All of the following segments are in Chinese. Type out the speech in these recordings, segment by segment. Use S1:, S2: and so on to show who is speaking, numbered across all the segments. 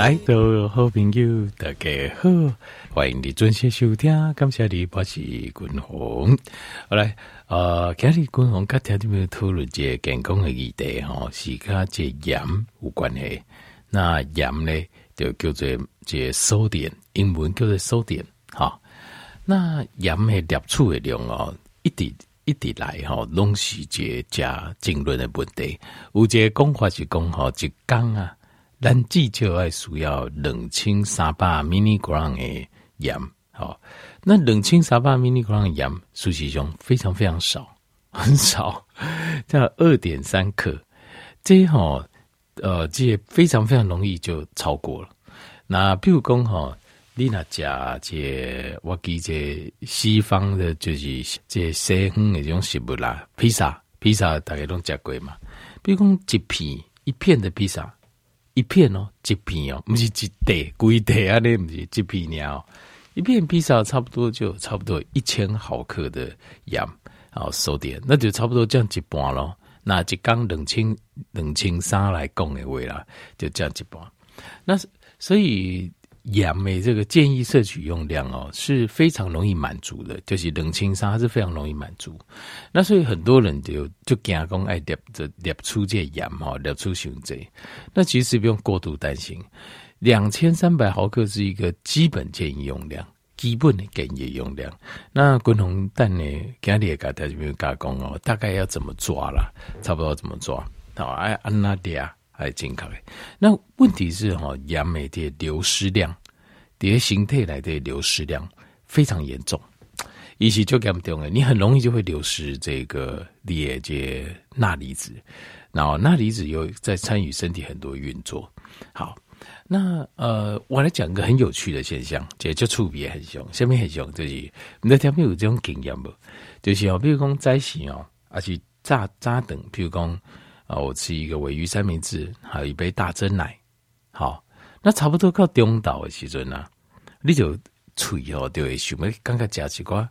S1: 来，各位好朋友，大家好，欢迎你准时收听。感谢你，我是君鸿。好来，呃，今日君鸿跟听众朋友讨论一个健康的议题，哈，是跟这盐有关系。那盐呢，就叫做这 sodium，英文叫做苏点哈。那盐的摄取的量哦，一直一直来哈，拢是这加争论的问题。有一个讲法是讲哈，一缸啊。咱至少爱需要两千三百 milligram 的盐，好，那两千三百 milligram 的盐，事实上非常非常少，很少，这二点三克，这哈，呃，这非常非常容易就超过了。那比如讲哈，你那加这我记这西方的，就是这西方的这种食物啦，披萨，披萨大家都吃过嘛。比如讲一片一片的披萨。一片哦，一片哦，不是一袋，规袋啊，那不是一片鸟。一片披萨差不多就差不多一千毫克的盐，然后收点，那就差不多这样一半咯。那一缸两千两千三来讲的话啦，就这样一半。那所以。盐的这个建议摄取用量哦，是非常容易满足的，就是冷清沙是非常容易满足。那所以很多人就就惊讲爱摄这摄出这盐哈，摄出胸这。那其实不用过度担心，两千三百毫克是一个基本建议用量，基本的建议用量。那滚红蛋呢，今日给大家没有加工哦，大概要怎么抓啦？差不多怎么抓？好，哎，安那迪亚。还健康。那问题是哈，盐的流失量，这些形态来的流失量非常严重，一起就严重了，你很容易就会流失这个列这钠离子，然后钠离子又在参与身体很多运作。好，那呃，我来讲一个很有趣的现象，这就触别很凶，下面很凶，就是你在听没有这种经验不？就是哦，比如讲在洗哦，而且炸炸等，比如讲。啊，我吃一个鮪鱼三明治，还有一杯大珍奶。好，那差不多到中岛的时阵呢，你就嘴哦，就会想要刚刚吃一寡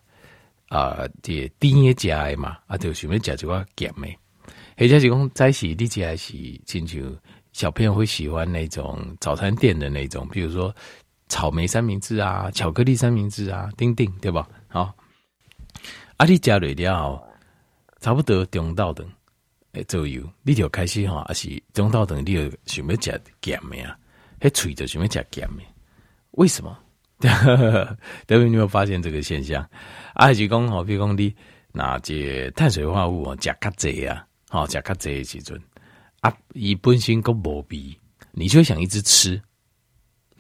S1: 啊，这甜的食的嘛，啊，就想要吃一寡咸的。或者是讲在是你吃的是亲像小朋友会喜欢那种早餐店的那种，比如说草莓三明治啊、巧克力三明治啊，丁丁对吧？好，啊，你加了了，差不多中岛等。诶，左右你就开始哈，还是中道等你就想要食咸的啊？还嘴着想要吃咸的，为什么？等会你有没有发现这个现象？还是讲哈，比如讲你那这碳水化合物加较侪啊，好加较侪的时阵啊，伊本身个无味，你就会想一直吃，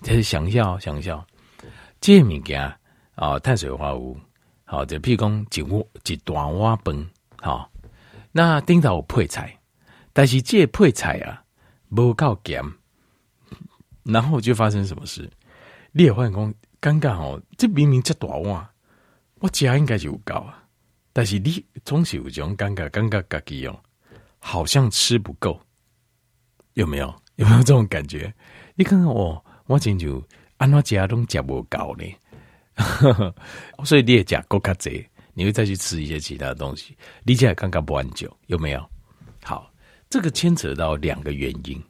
S1: 就是想一下，想一下，这物件啊，碳水化合物，好，就譬如讲一碗一大碗饭，好。那顶到有配菜，但是这配菜啊，无够咸，然后就发生什么事？你也发现讲尴尬哦，这明明这大碗，我家应该就有够啊，但是你总是有这种尴尬，尴尬自己哦，好像吃不够，有没有？有没有这种感觉？你看看我，我真就安怎家拢食不够呢？所以你也讲够卡济。你会再去吃一些其他的东西，理解刚刚不完久有没有？好，这个牵扯到两个原因。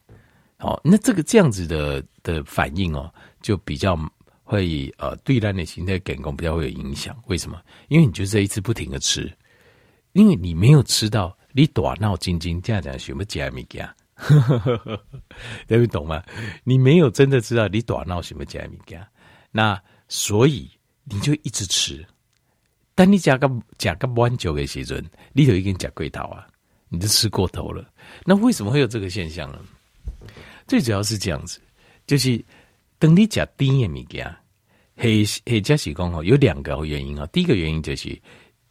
S1: 好，那这个这样子的的反应哦，就比较会呃对人的形态感官比较会有影响。为什么？因为你就这一次不停的吃，因为你没有吃到，你大脑筋筋这样讲什么加米加，能懂吗？你没有真的知道你大脑什么加米加，那所以你就一直吃。但你加个加个弯酒的时阵，你就已经加过头啊，你就吃过头了。那为什么会有这个现象呢？最主要是这样子，就是等你加甜的物件，黑黑加是讲哦，有两个原因啊。第一个原因就是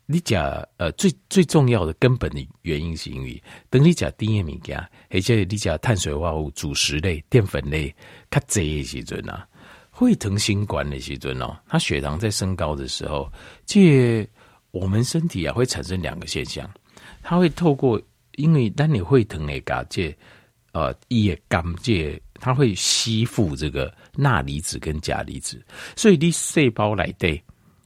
S1: 你加呃最最重要的根本的原因是因为等你加甜的物件，而且你加碳水化合物、主食类、淀粉类较侪的时阵啊。会疼心管的时阵哦，它血糖在升高的时候，这我们身体啊会产生两个现象，它会透过因为当你会疼的嘎这呃也甘这，它会吸附这个钠离子跟钾离子，所以你细胞来对，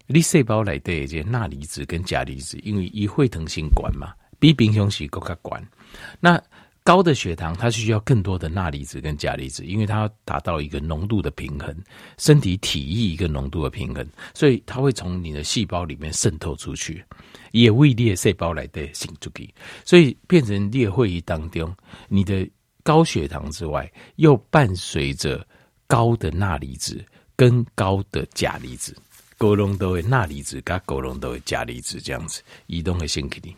S1: 你细胞来对这钠离子跟钾离子，因为一会疼性管嘛，比平常时更加管，那高的血糖它需要更多的钠离子跟钾离子，因为它要达到一个浓度的平衡，身体体液一个浓度的平衡，所以它会从你的细胞里面渗透出去，也为裂细胞来的行出去，所以变成裂会议当中，你的高血糖之外，又伴随着高的钠离子跟高的钾离子，高浓度的钠离子跟高浓度的钾离子这样子移动的身体，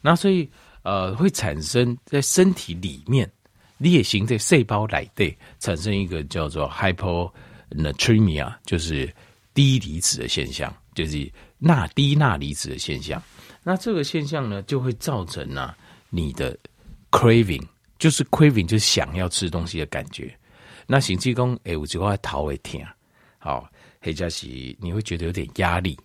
S1: 那所以。呃，会产生在身体里面裂形在细胞来对产生一个叫做 hyponatremia，就是低离子的现象，就是钠低钠离子的现象。那这个现象呢，就会造成呢、你的 craving，就是 craving，就是想要吃东西的感觉。那行气功哎，我就会头会痛，好，或者是你会觉得有点压力，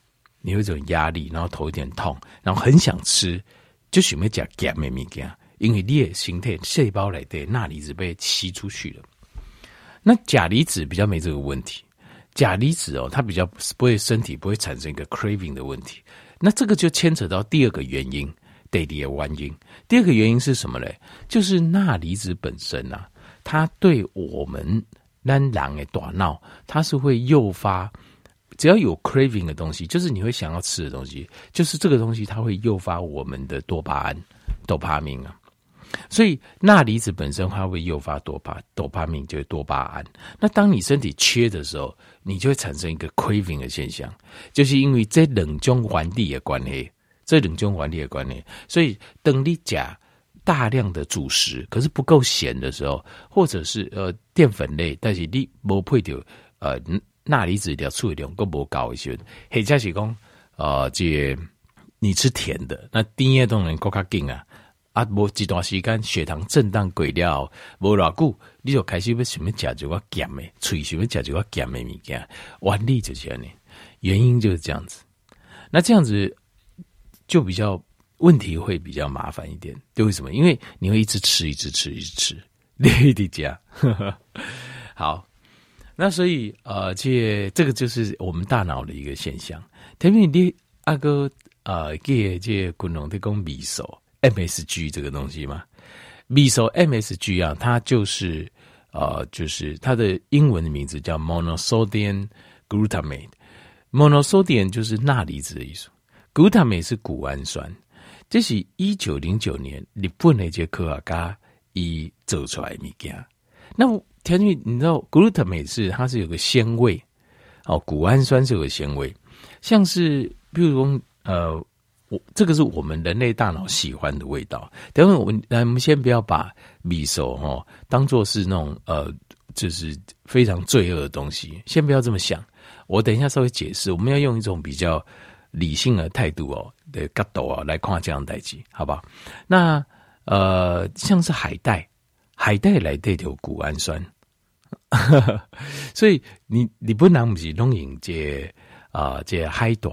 S1: 你会有种压力，然后头有点痛，然后很想吃。就想要吃咸的物件，因为你的身体细胞来的钠离子被吸出去了。那钾离子比较没这个问题，钾离子哦，它比较不会身体不会产生一个 craving 的问题。那这个就牵扯到第二个原因，对的原因。第二个原因是什么嘞？就是钠离子本身啊，它对我们咱人的大脑，它是会诱发。只要有 craving 的东西，就是你会想要吃的东西，就是这个东西，它会诱发我们的多巴胺、多巴胺啊。所以钠离子本身它会诱发多巴多巴胺，就是多巴胺。那当你身体缺的时候，你就会产生一个 craving 的现象，就是因为这冷中环地的关系，这两种原理的关系。所以等你加大量的主食，可是不够咸的时候，或者是呃淀粉类，但是你无配到呃。钠离子的处理量更不高一些，或者是讲，呃，这你吃甜的，那甜的东西更加紧啊，啊，无一段时间血糖震荡过了，无偌久，你就开始要想要吃这个咸的，嘴想要吃这个咸的物件，原理就是这样，原因就是这样子。那这样子就比较问题会比较麻烦一点，对，为什么？因为你会一直吃，一直吃，一直吃，你的家，好。那所以，呃，这这个就是我们大脑的一个现象。特别你阿哥，呃，给这滚龙的讲米索 MSG 这个东西嘛，米索 MSG 啊，它就是，呃，就是它的英文的名字叫 monosodium glutamate。monosodium 就是钠离子的意思，glutamate 是谷氨酸。这是一九零九年日本的一个科学家伊做出来的物件。那天气，你知道，glutamate 是它是有个鲜味，哦，谷氨酸是有个鲜味，像是比如说，呃，我这个是我们人类大脑喜欢的味道。等会我们，来我们先不要把味素哈当做是那种呃，就是非常罪恶的东西，先不要这么想。我等一下稍微解释，我们要用一种比较理性的态度哦的角度啊来看这样代志，好不好？那呃，像是海带，海带来带条谷氨酸。所以你你不能不是弄饮这啊这海带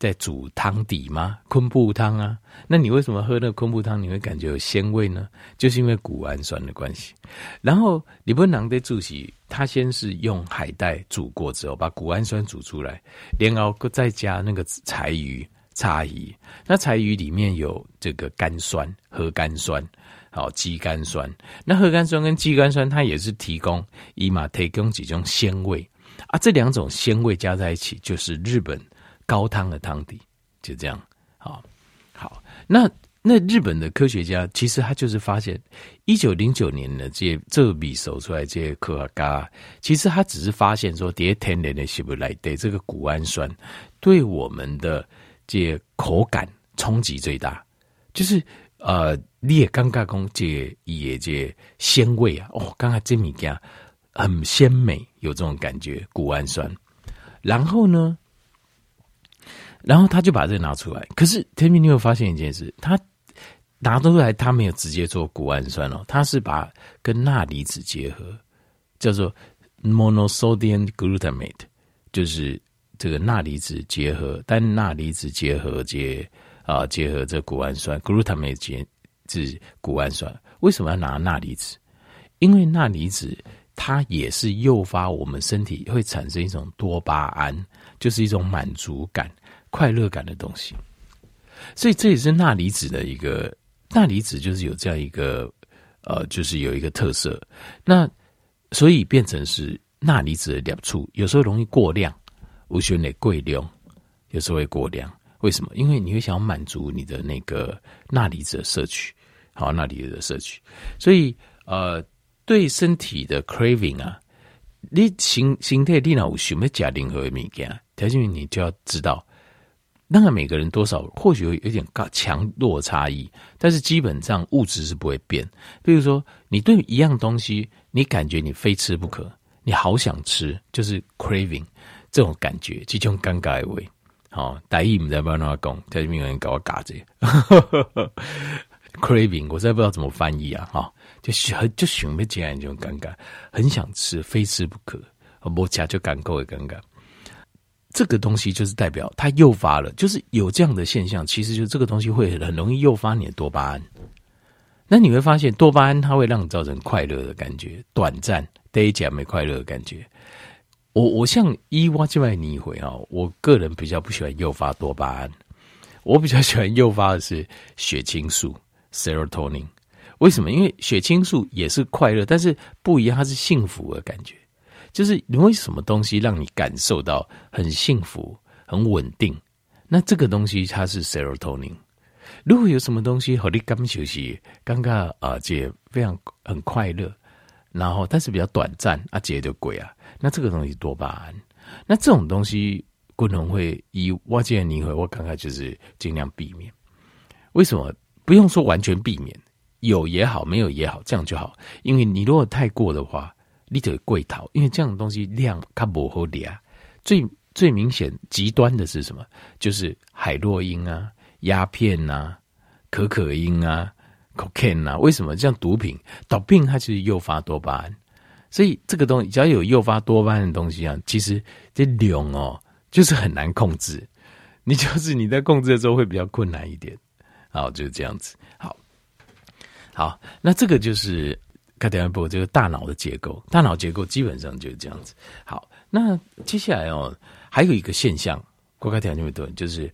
S1: 在煮汤底吗？昆布汤啊，那你为什么喝那个昆布汤你会感觉有鲜味呢？就是因为谷氨酸的关系。然后你不能得煮起，他先是用海带煮过之后，把谷氨酸煮出来，然后再加那个柴鱼、柴鱼。那柴鱼里面有这个甘酸、核苷酸。好，肌酐酸，那核苷酸跟肌酐酸，它也是提供，伊嘛提供几种鲜味啊，这两种鲜味加在一起，就是日本高汤的汤底，就这样。好，好，那那日本的科学家其实他就是发现，一九零九年的这些这笔手出来这些科学家，其实他只是发现说，迭天然的是不来对这个谷氨酸对我们的这些口感冲击最大，就是。呃，你也刚刚讲这也这鲜味啊，哦，刚刚这物件很鲜美，有这种感觉，谷氨酸。然后呢，然后他就把这个拿出来。可是天明，你有发现一件事，他拿出来，他没有直接做谷氨酸哦，他是把跟钠离子结合，叫做 monosodium glutamate，就是这个钠离子结合，单钠离子结合结。啊，结合这谷氨酸，glutamate 结是谷氨酸。为什么要拿钠离子？因为钠离子它也是诱发我们身体会产生一种多巴胺，就是一种满足感、快乐感的东西。所以这也是钠离子的一个钠离子，就是有这样一个呃，就是有一个特色。那所以变成是钠离子的两处，有时候容易过量，无需得过量，有时候会过量。为什么？因为你会想要满足你的那个钠离子的摄取，好，钠离子的摄取。所以呃，对身体的 craving 啊，你形形态电脑有没有加任何物件？条件你就要知道。当然，每个人多少或许有有点高强弱差异，但是基本上物质是不会变。比如说，你对一样东西，你感觉你非吃不可，你好想吃，就是 craving 这种感觉，这种尴尬的味。好，大意唔知道怎么讲，在这边有人搞我嘎子。craving 我实在不知道怎么翻译啊，哈，就很就想不起来这种尴尬，很想吃，非吃不可，我吃就感够的尴尬。这个东西就是代表它诱发了，就是有这样的现象，其实就这个东西会很容易诱发你的多巴胺。那你会发现多巴胺它会让你造成快乐的感觉，短暂，第一讲没快乐的感觉。我我像伊娃这外你一回啊，我个人比较不喜欢诱发多巴胺，我比较喜欢诱发的是血清素 （serotonin）。为什么？因为血清素也是快乐，但是不一样，它是幸福的感觉。就是你为什么东西让你感受到很幸福、很稳定？那这个东西它是 serotonin。如果有什么东西和你刚休息，刚刚啊，姐非常很快乐，然后但是比较短暂，啊，姐就贵啊。那这个东西多巴胺，那这种东西可能会以我建议你会，我刚刚就是尽量避免。为什么？不用说完全避免，有也好，没有也好，这样就好。因为你如果太过的话。你得贵淘，因为这样的东西量它不好量。最最明显极端的是什么？就是海洛因啊、鸦片啊、可可因啊、cocaine 啊。为什么？这样毒品，毒品它就是诱发多巴胺，所以这个东西只要有诱发多巴胺的东西啊，其实这量哦，就是很难控制。你就是你在控制的时候会比较困难一点。好，就是这样子。好，好，那这个就是。看第二步，这个大脑的结构，大脑结构基本上就是这样子。好，那接下来哦，还有一个现象，过开条那么多，就是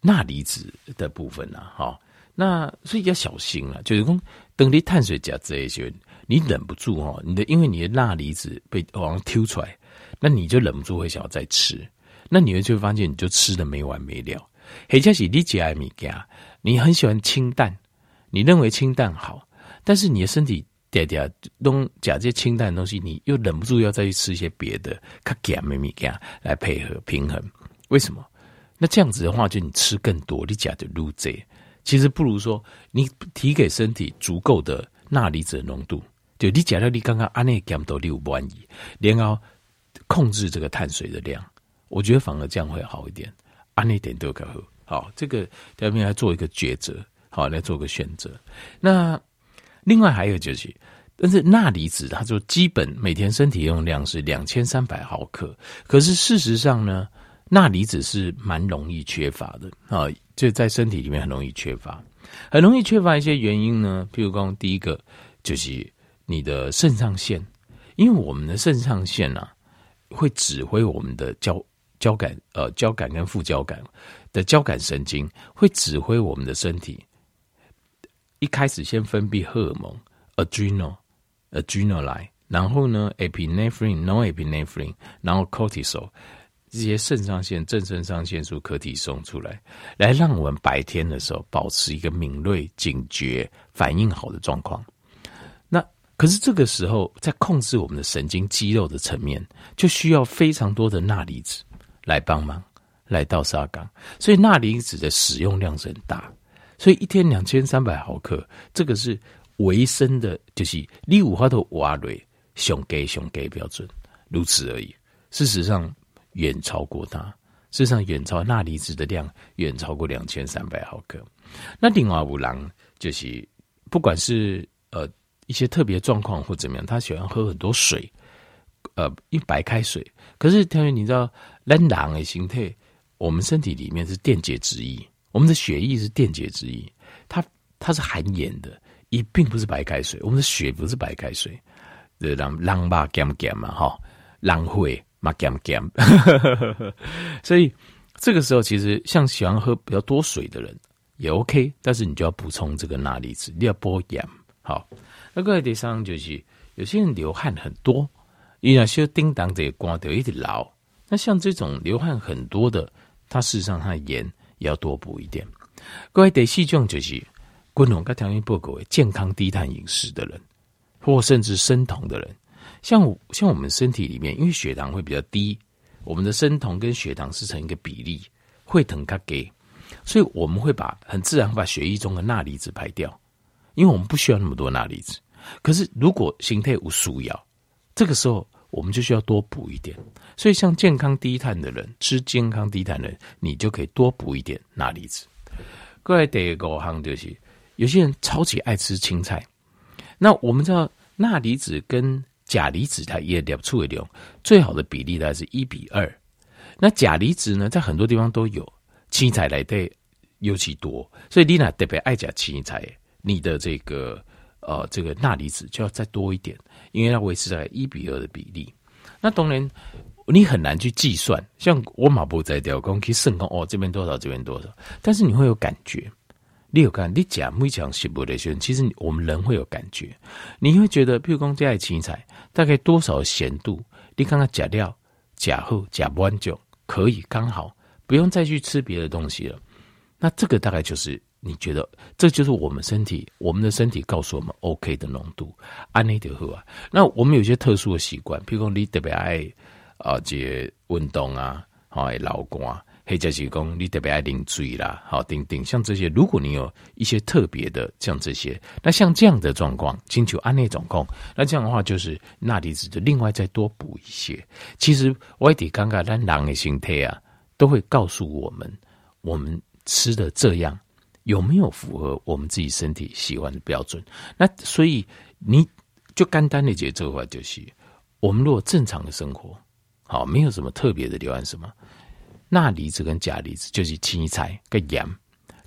S1: 钠离子的部分呐。好，那所以要小心了，就是说等你碳水加这一些，你忍不住哦，你的因为你的钠离子被往上挑出来，那你就忍不住会想要再吃，那你会就会发现你就吃的没完没了。或者是你只爱物件，你很喜欢清淡，你认为清淡好，但是你的身体。点点东讲这些清淡的东西，你又忍不住要再去吃一些别的，卡咸咪咪咸来配合平衡。为什么？那这样子的话，就你吃更多，你假的卤这，其实不如说你提给身体足够的钠离子浓度。就你假到你刚刚安内咸都六不满意，然后控制这个碳水的量，我觉得反而这样会好一点。安内点都可喝，好，这个下面来做一个抉择，好来做个选择。那。另外还有就是，但是钠离子，它就基本每天身体用量是两千三百毫克。可是事实上呢，钠离子是蛮容易缺乏的啊，就在身体里面很容易缺乏，很容易缺乏一些原因呢。譬如说，第一个就是你的肾上腺，因为我们的肾上腺啊，会指挥我们的交交感呃交感跟副交感的交感神经，会指挥我们的身体。一开始先分泌荷尔蒙 （adrenal adrenaline），，然后呢，epinephrine，norepinephrine，然后 cortisol，这些肾上腺、正肾上腺素可体送出来，来让我们白天的时候保持一个敏锐、警觉、反应好的状况。那可是这个时候，在控制我们的神经肌肉的层面，就需要非常多的钠离子来帮忙，来到沙岗，所以钠离子的使用量是很大。所以一天两千三百毫克，这个是维生的，就是你五花头瓦瑞熊给熊给标准，如此而已。事实上远超过它，事实上远超钠离子的量远超过两千三百毫克。那另外五郎就是不管是呃一些特别状况或怎么样，他喜欢喝很多水，呃一白开水。可是条员你知道，人的形态，我们身体里面是电解质液。我们的血液是电解质液，它它是含盐的，也并不是白开水。我们的血不是白开水，对，让让吧咸咸嘛哈，浪费嘛咸咸。所以这个时候，其实像喜欢喝比较多水的人也 OK，但是你就要补充这个钠离子，你要补盐好，那个第三就是有些人流汗很多，因为需要叮当这光掉一点老。那像这种流汗很多的，它事实上它的盐要多补一点。各位第四种就是，均衡跟条件不够健康低碳饮食的人，或甚至生酮的人，像像我们身体里面，因为血糖会比较低，我们的生酮跟血糖是成一个比例，会腾卡给，所以我们会把很自然把血液中的钠离子排掉，因为我们不需要那么多钠离子。可是如果形态无素要，这个时候我们就需要多补一点。所以像健康低碳的人，吃健康低碳的人，你就可以多补一点钠离子。各位第二个行就是，有些人超级爱吃青菜。那我们知道钠离子跟钾离子它也两处为用，最好的比例大概是一比二。那钾离子呢，在很多地方都有，青菜来的尤其多，所以你呢特别爱吃青菜，你的这个呃这个钠离子就要再多一点，因为要维持在一比二的比例。那当然你很难去计算，像我马步在调工可以算哦，这边多少，这边多少，但是你会有感觉。你有看，你讲每讲食物的时候，其实我们人会有感觉，你会觉得，譬如讲这爱青菜大概多少咸度，你刚刚加料加后加完就可以刚好，不用再去吃别的东西了。那这个大概就是你觉得，这就是我们身体，我们的身体告诉我们 OK 的浓度。安内德喝啊，那我们有些特殊的习惯，譬如讲你特别爱啊，这运动啊，好爱劳工啊。或者是讲，你特别爱啉水啦，好，等等，像这些，如果你有一些特别的，像这些，那像这样的状况，请求按那种控，那这样的话就是钠离子就另外再多补一些。其实外地刚刚咱人的心态啊，都会告诉我们，我们吃的这样有没有符合我们自己身体喜欢的标准？那所以你就简单的解这个话就是，我们如果正常的生活，好，没有什么特别的流汗什么。钠离子跟钾离子就是青菜跟盐，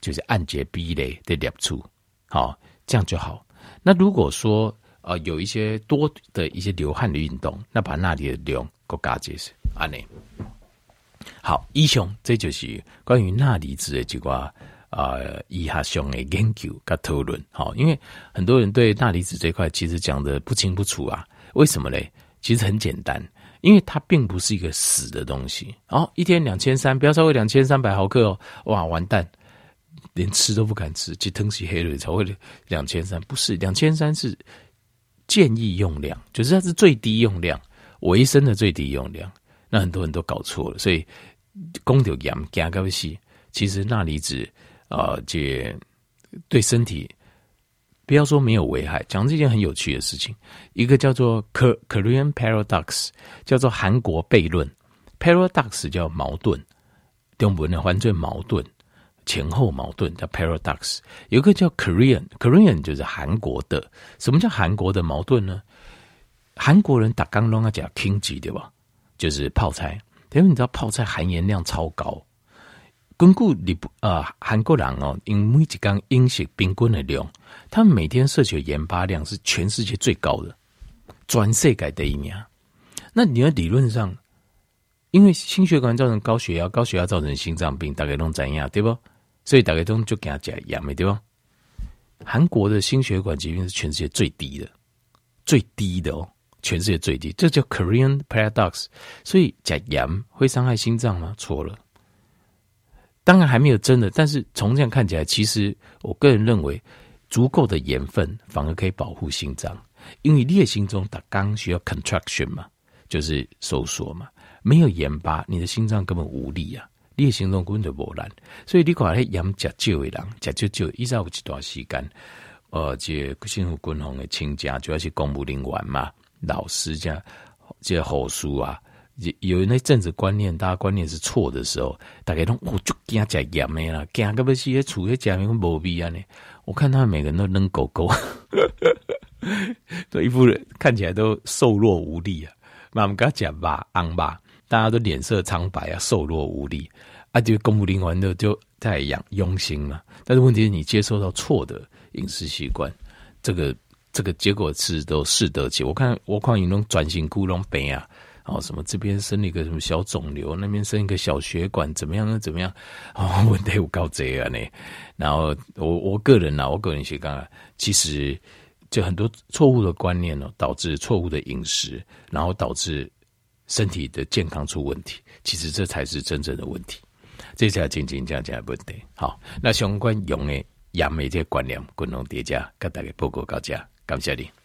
S1: 就是按节比例的列出，好，这样就好。那如果说呃有一些多的一些流汗的运动，那把钠离子量给加进去，安内。好，以上这就是关于钠离子的几个呃医学上的研究跟讨论。好，因为很多人对钠离子这块其实讲得不清不楚啊，为什么嘞？其实很简单。因为它并不是一个死的东西，哦，一天两千三，不要超过两千三百毫克哦，哇，完蛋，连吃都不敢吃，去疼起黑了才会两千三，不是两千三是建议用量，就是它是最低用量，维生的最低用量，那很多人都搞错了，所以公牛羊加高西，其实钠离子啊，这、对身体。不要说没有危害，讲这件很有趣的事情。一个叫做 Korean Paradox，叫做韩国悖论。Paradox 叫矛盾，中文的犯罪矛盾，前后矛盾叫 Paradox。有个叫 Korean，Korean 就是韩国的。什么叫韩国的矛盾呢？韩国人打刚龙啊讲 kimchi 对吧？就是泡菜，因为你知道泡菜含盐量超高。根据你不啊，韩国人哦，因每一缸饮食平均的量，他们每天摄取盐巴量是全世界最高的，全世界第一名。那你的理论上，因为心血管造成高血压，高血压造成心脏病，大概都怎样，对不？所以大概都就给他加盐，没对吧？韩国的心血管疾病是全世界最低的，最低的哦，全世界最低，这叫 Korean Paradox。所以加盐会伤害心脏吗？错了。当然还没有真的，但是从这样看起来，其实我个人认为，足够的盐分反而可以保护心脏，因为你心中打刚需要 contraction 嘛，就是收缩嘛，没有盐巴，你的心脏根本无力啊，你的心脏根本就无力，所以你看那盐加少的人，加少少，一直有一段时间，呃，这幸福均衡的亲家，主要是公务人员嘛，老师这这护士啊。有那阵子观念，大家观念是错的时候，大家都我就惊食盐的啦，惊个不是也处于讲那个毛病啊呢？我看他们每个人都扔狗狗，对，一副人看起来都瘦弱无力啊。那我们刚讲吧，昂吧，大家都脸色苍白啊，瘦弱无力啊，就公务员的就在养用心嘛。但是问题是你接受到错的饮食习惯，这个这个结果是都适得其。我看我看有那种转型窟窿病啊。哦，什么这边生了一个什么小肿瘤，那边生一个小血管，怎么样呢？怎么样？哦，问题有够多啊呢。然后我我个人呢、啊，我个人是讲，其实就很多错误的观念呢，导致错误的饮食，然后导致身体的健康出问题。其实这才是真正的问题，这才真真正正的问题。好，那相关用的亚美这些观念，共同叠加，跟大家报告到这，感谢你。